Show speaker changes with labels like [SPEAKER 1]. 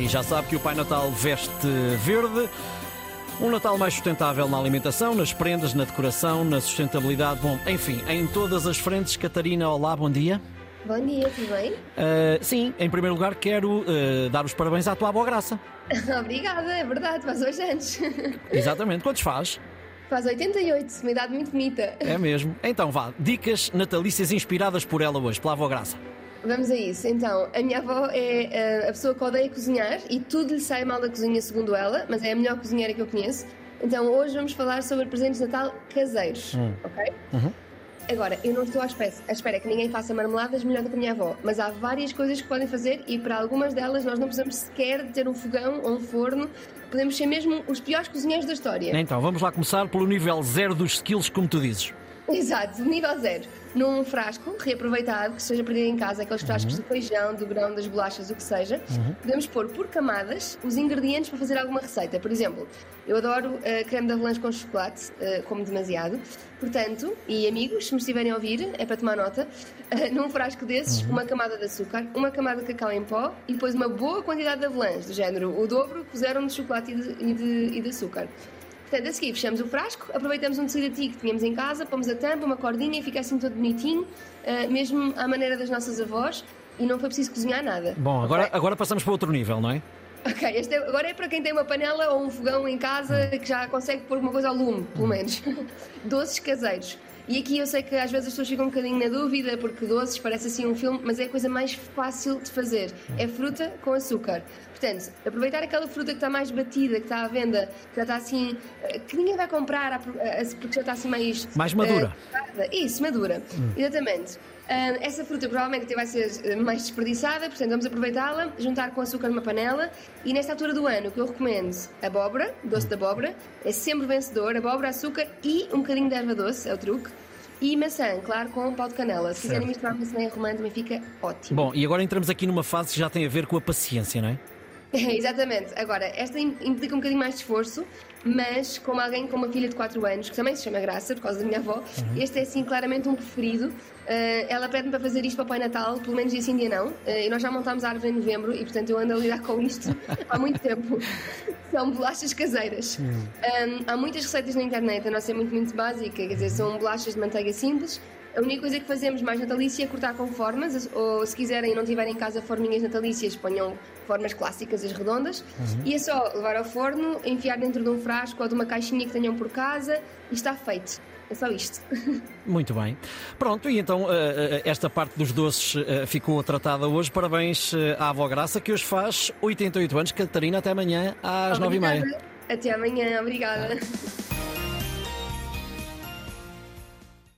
[SPEAKER 1] E já sabe que o Pai Natal veste verde. Um Natal mais sustentável na alimentação, nas prendas, na decoração, na sustentabilidade. Bom, enfim, em todas as frentes. Catarina, olá, bom dia.
[SPEAKER 2] Bom dia, tudo bem?
[SPEAKER 1] Uh, sim, em primeiro lugar quero uh, dar os parabéns à tua avó Graça.
[SPEAKER 2] Obrigada, é verdade, faz hoje anos.
[SPEAKER 1] Exatamente, quantos faz?
[SPEAKER 2] Faz 88, uma idade muito bonita.
[SPEAKER 1] É mesmo. Então vá, dicas natalícias inspiradas por ela hoje, pela avó Graça.
[SPEAKER 2] Vamos a isso. Então, a minha avó é eh, a pessoa que odeia cozinhar e tudo lhe sai mal da cozinha, segundo ela, mas é a melhor cozinheira que eu conheço. Então, hoje vamos falar sobre presentes de Natal caseiros, hum. ok? Uhum. Agora, eu não estou à espera, à espera que ninguém faça marmeladas melhor do que a minha avó, mas há várias coisas que podem fazer e para algumas delas nós não precisamos sequer de ter um fogão ou um forno, podemos ser mesmo os piores cozinheiros da história.
[SPEAKER 1] Então, vamos lá começar pelo nível zero dos skills, como tu dizes.
[SPEAKER 2] Exato, nível zero. Num frasco reaproveitado, que seja perdido em casa, aqueles frascos uhum. de feijão, do grão, das bolachas, o que seja, uhum. podemos pôr por camadas os ingredientes para fazer alguma receita. Por exemplo, eu adoro uh, creme de avalanche com chocolate, uh, como demasiado. Portanto, e amigos, se me estiverem a ouvir, é para tomar nota, uh, num frasco desses, uhum. uma camada de açúcar, uma camada de cacau em pó e depois uma boa quantidade de avalanche, do género o dobro puseram de chocolate e de, e de, e de açúcar. Portanto, a seguir fechamos o frasco, aproveitamos um tecido antigo que tínhamos em casa, pomos a tampa, uma cordinha e fica assim todo bonitinho, uh, mesmo à maneira das nossas avós, e não foi preciso cozinhar nada.
[SPEAKER 1] Bom, agora, okay? agora passamos para outro nível, não é?
[SPEAKER 2] Ok, este é, agora é para quem tem uma panela ou um fogão em casa que já consegue pôr uma coisa ao lume, pelo menos. Doces caseiros. E aqui eu sei que às vezes as pessoas ficam um bocadinho na dúvida, porque doces parece assim um filme, mas é a coisa mais fácil de fazer. É fruta com açúcar. Portanto, aproveitar aquela fruta que está mais batida, que está à venda, que já está assim, eh, que ninguém vai comprar porque já está assim mais.
[SPEAKER 1] Mais madura.
[SPEAKER 2] Uh, isso, madura. Hum. Exatamente. Uh, essa fruta provavelmente até vai ser mais desperdiçada, portanto vamos aproveitá-la, juntar com açúcar numa panela e nesta altura do ano o que eu recomendo abóbora, doce de abóbora, é sempre vencedor, abóbora, açúcar e um bocadinho de erva doce, é o truque. E maçã, claro, com pau de canela. Se quiserem misturar maçã e romã também fica ótimo.
[SPEAKER 1] Bom, e agora entramos aqui numa fase que já tem a ver com a paciência, não é?
[SPEAKER 2] Exatamente. Agora, esta implica um bocadinho mais de esforço, mas como alguém com uma filha de 4 anos, que também se chama Graça, por causa da minha avó, uhum. este é assim claramente um preferido. Uh, ela pede-me para fazer isto para o Pai Natal, pelo menos dia dia não. Uh, e nós já montámos a árvore em novembro e, portanto, eu ando a lidar com isto há muito tempo. São bolachas caseiras. Uhum. Um, há muitas receitas na internet, a nossa é muito, muito básica, quer dizer, são bolachas de manteiga simples a única coisa que fazemos mais natalícia é cortar com formas, ou se quiserem e não tiverem em casa forminhas natalícias, ponham formas clássicas, as redondas, uhum. e é só levar ao forno, enfiar dentro de um frasco ou de uma caixinha que tenham por casa e está feito. É só isto.
[SPEAKER 1] Muito bem. Pronto, e então eh, eh, esta parte dos doces eh, ficou tratada hoje. Parabéns à avó Graça, que hoje faz 88 anos. Catarina, até amanhã às 9h30.
[SPEAKER 2] Até amanhã, obrigada.